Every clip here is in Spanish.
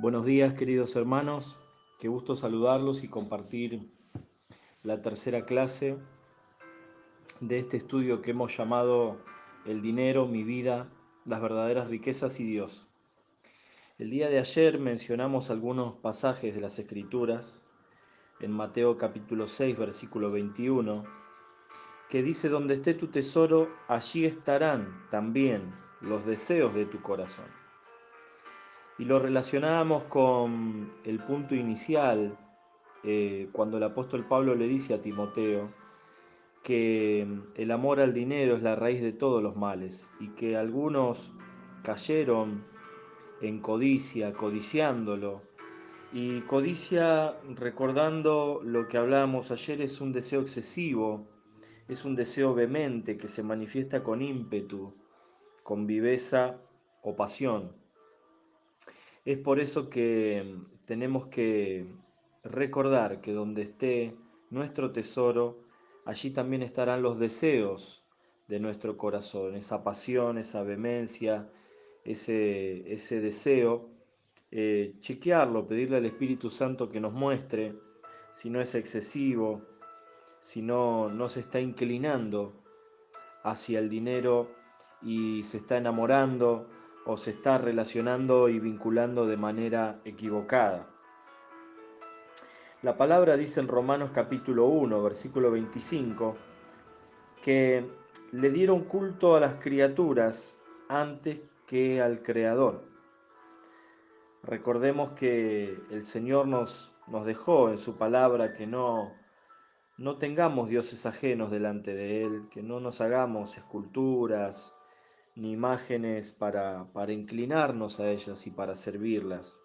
Buenos días queridos hermanos, qué gusto saludarlos y compartir la tercera clase de este estudio que hemos llamado El dinero, mi vida, las verdaderas riquezas y Dios. El día de ayer mencionamos algunos pasajes de las Escrituras en Mateo capítulo 6 versículo 21 que dice, donde esté tu tesoro, allí estarán también los deseos de tu corazón. Y lo relacionábamos con el punto inicial, eh, cuando el apóstol Pablo le dice a Timoteo que el amor al dinero es la raíz de todos los males y que algunos cayeron en codicia, codiciándolo. Y codicia, recordando lo que hablábamos ayer, es un deseo excesivo, es un deseo vehemente que se manifiesta con ímpetu, con viveza o pasión. Es por eso que tenemos que recordar que donde esté nuestro tesoro, allí también estarán los deseos de nuestro corazón, esa pasión, esa vehemencia, ese, ese deseo. Eh, chequearlo, pedirle al Espíritu Santo que nos muestre si no es excesivo, si no, no se está inclinando hacia el dinero y se está enamorando o se está relacionando y vinculando de manera equivocada. La palabra dice en Romanos capítulo 1, versículo 25, que le dieron culto a las criaturas antes que al Creador. Recordemos que el Señor nos, nos dejó en su palabra que no, no tengamos dioses ajenos delante de Él, que no nos hagamos esculturas ni imágenes para, para inclinarnos a ellas y para servirlas.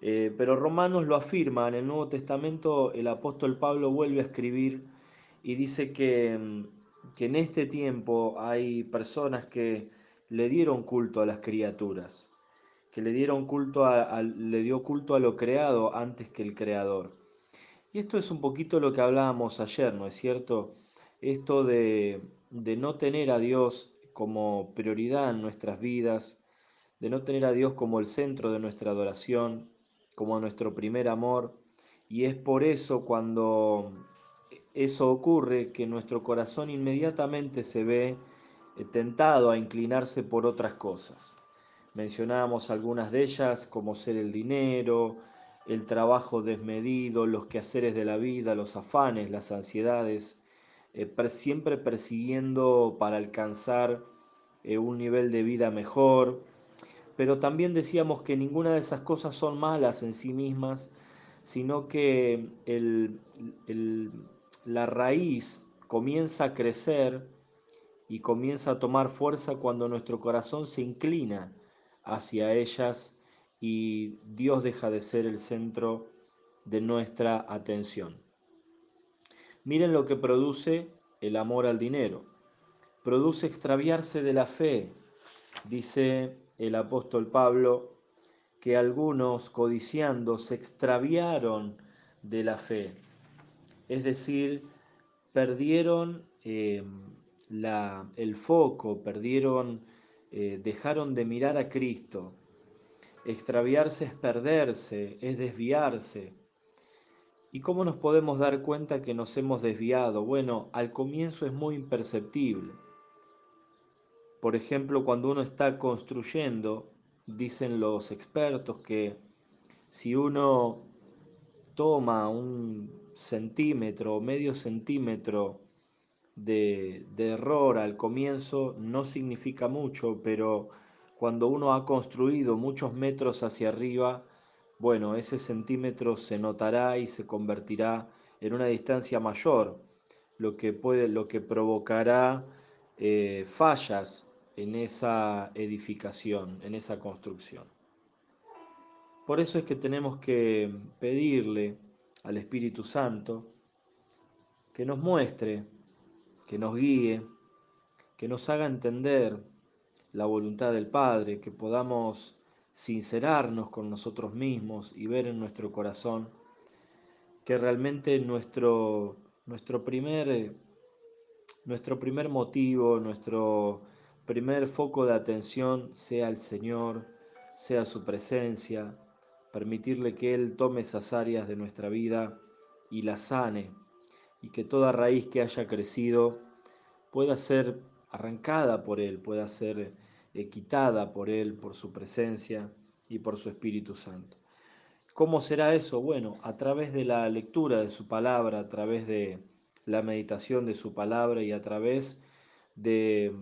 Eh, pero Romanos lo afirma, en el Nuevo Testamento el apóstol Pablo vuelve a escribir y dice que, que en este tiempo hay personas que le dieron culto a las criaturas, que le dieron culto a, le dio culto a lo creado antes que el creador. Y esto es un poquito lo que hablábamos ayer, ¿no es cierto? Esto de, de no tener a Dios como prioridad en nuestras vidas, de no tener a Dios como el centro de nuestra adoración, como nuestro primer amor. Y es por eso cuando eso ocurre que nuestro corazón inmediatamente se ve eh, tentado a inclinarse por otras cosas. Mencionábamos algunas de ellas como ser el dinero, el trabajo desmedido, los quehaceres de la vida, los afanes, las ansiedades, eh, siempre persiguiendo para alcanzar eh, un nivel de vida mejor. Pero también decíamos que ninguna de esas cosas son malas en sí mismas, sino que la raíz comienza a crecer y comienza a tomar fuerza cuando nuestro corazón se inclina hacia ellas y Dios deja de ser el centro de nuestra atención. Miren lo que produce el amor al dinero. Produce extraviarse de la fe. Dice el apóstol Pablo que algunos codiciando se extraviaron de la fe. Es decir, perdieron eh, el foco, perdieron, eh, dejaron de mirar a Cristo, Extraviarse es perderse, es desviarse. ¿Y cómo nos podemos dar cuenta que nos hemos desviado? Bueno, al comienzo es muy imperceptible. Por ejemplo, cuando uno está construyendo, dicen los expertos que si uno toma un centímetro o medio centímetro de, de error al comienzo, no significa mucho, pero cuando uno ha construido muchos metros hacia arriba, bueno, ese centímetro se notará y se convertirá en una distancia mayor, lo que, puede, lo que provocará eh, fallas en esa edificación, en esa construcción. Por eso es que tenemos que pedirle al Espíritu Santo que nos muestre, que nos guíe, que nos haga entender la voluntad del Padre, que podamos sincerarnos con nosotros mismos y ver en nuestro corazón que realmente nuestro, nuestro, primer, nuestro primer motivo, nuestro primer foco de atención sea el Señor, sea su presencia, permitirle que Él tome esas áreas de nuestra vida y las sane, y que toda raíz que haya crecido pueda ser arrancada por Él, pueda ser eh, quitada por Él, por su presencia y por su Espíritu Santo. ¿Cómo será eso? Bueno, a través de la lectura de su palabra, a través de la meditación de su palabra y a través de,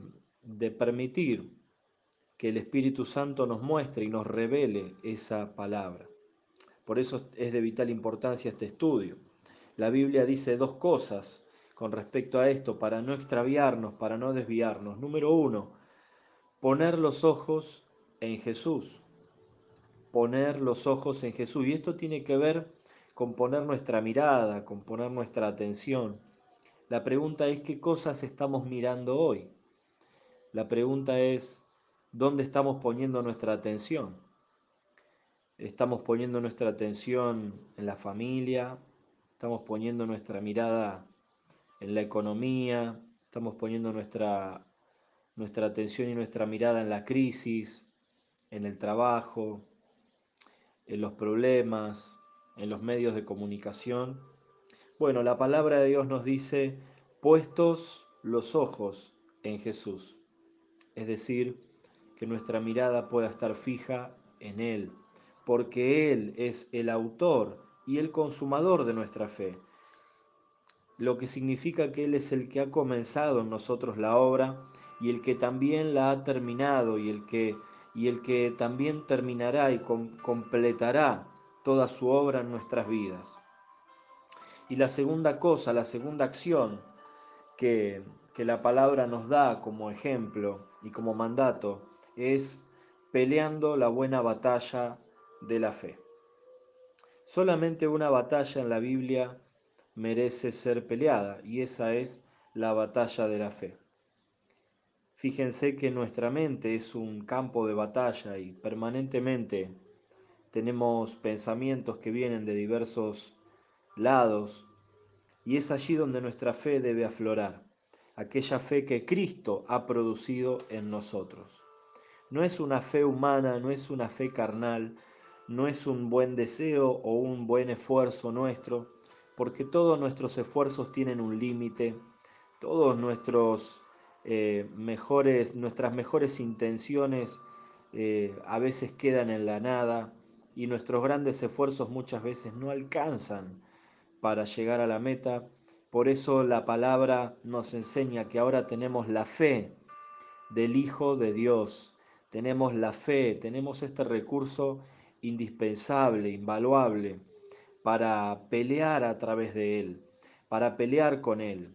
de permitir que el Espíritu Santo nos muestre y nos revele esa palabra. Por eso es de vital importancia este estudio. La Biblia dice dos cosas con respecto a esto para no extraviarnos, para no desviarnos. Número uno, poner los ojos en Jesús poner los ojos en Jesús. Y esto tiene que ver con poner nuestra mirada, con poner nuestra atención. La pregunta es qué cosas estamos mirando hoy. La pregunta es dónde estamos poniendo nuestra atención. Estamos poniendo nuestra atención en la familia, estamos poniendo nuestra mirada en la economía, estamos poniendo nuestra, nuestra atención y nuestra mirada en la crisis, en el trabajo, en los problemas, en los medios de comunicación. Bueno, la palabra de Dios nos dice, puestos los ojos en Jesús. Es decir, que nuestra mirada pueda estar fija en Él, porque Él es el autor y el consumador de nuestra fe. Lo que significa que Él es el que ha comenzado en nosotros la obra y el que también la ha terminado y el que y el que también terminará y completará toda su obra en nuestras vidas. Y la segunda cosa, la segunda acción que, que la palabra nos da como ejemplo y como mandato es peleando la buena batalla de la fe. Solamente una batalla en la Biblia merece ser peleada y esa es la batalla de la fe. Fíjense que nuestra mente es un campo de batalla y permanentemente tenemos pensamientos que vienen de diversos lados y es allí donde nuestra fe debe aflorar, aquella fe que Cristo ha producido en nosotros. No es una fe humana, no es una fe carnal, no es un buen deseo o un buen esfuerzo nuestro, porque todos nuestros esfuerzos tienen un límite, todos nuestros eh, mejores, nuestras mejores intenciones eh, a veces quedan en la nada y nuestros grandes esfuerzos muchas veces no alcanzan para llegar a la meta. Por eso la palabra nos enseña que ahora tenemos la fe del Hijo de Dios, tenemos la fe, tenemos este recurso indispensable, invaluable, para pelear a través de Él, para pelear con Él,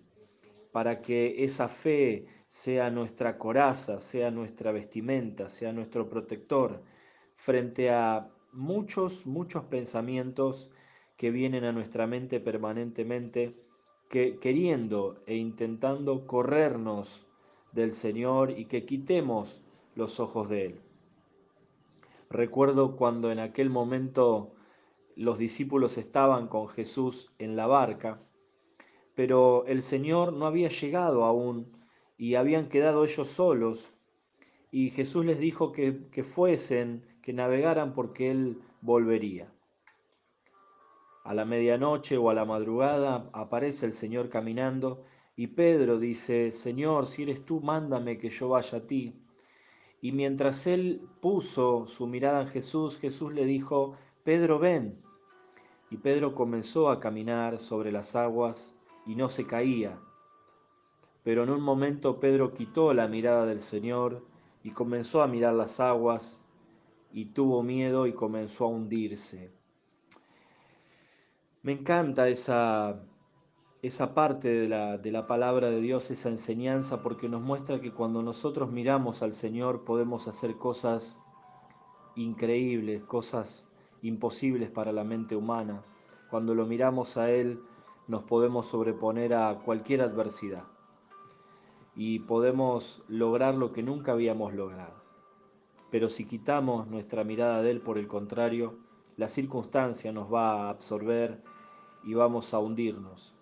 para que esa fe sea nuestra coraza, sea nuestra vestimenta, sea nuestro protector frente a muchos, muchos pensamientos que vienen a nuestra mente permanentemente, que, queriendo e intentando corrernos del Señor y que quitemos los ojos de Él. Recuerdo cuando en aquel momento los discípulos estaban con Jesús en la barca, pero el Señor no había llegado aún y habían quedado ellos solos. Y Jesús les dijo que, que fuesen, que navegaran porque Él volvería. A la medianoche o a la madrugada aparece el Señor caminando y Pedro dice, Señor, si eres tú, mándame que yo vaya a ti. Y mientras él puso su mirada en Jesús, Jesús le dijo, Pedro, ven. Y Pedro comenzó a caminar sobre las aguas y no se caía, pero en un momento Pedro quitó la mirada del Señor y comenzó a mirar las aguas y tuvo miedo y comenzó a hundirse. Me encanta esa, esa parte de la, de la palabra de Dios, esa enseñanza, porque nos muestra que cuando nosotros miramos al Señor podemos hacer cosas increíbles, cosas imposibles para la mente humana. Cuando lo miramos a Él nos podemos sobreponer a cualquier adversidad y podemos lograr lo que nunca habíamos logrado. Pero si quitamos nuestra mirada de Él, por el contrario, la circunstancia nos va a absorber y vamos a hundirnos.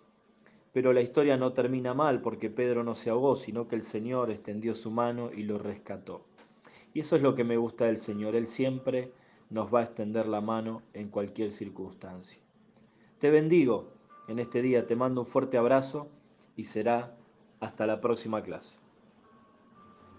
Pero la historia no termina mal porque Pedro no se ahogó, sino que el Señor extendió su mano y lo rescató. Y eso es lo que me gusta del Señor. Él siempre nos va a extender la mano en cualquier circunstancia. Te bendigo en este día, te mando un fuerte abrazo y será hasta la próxima clase.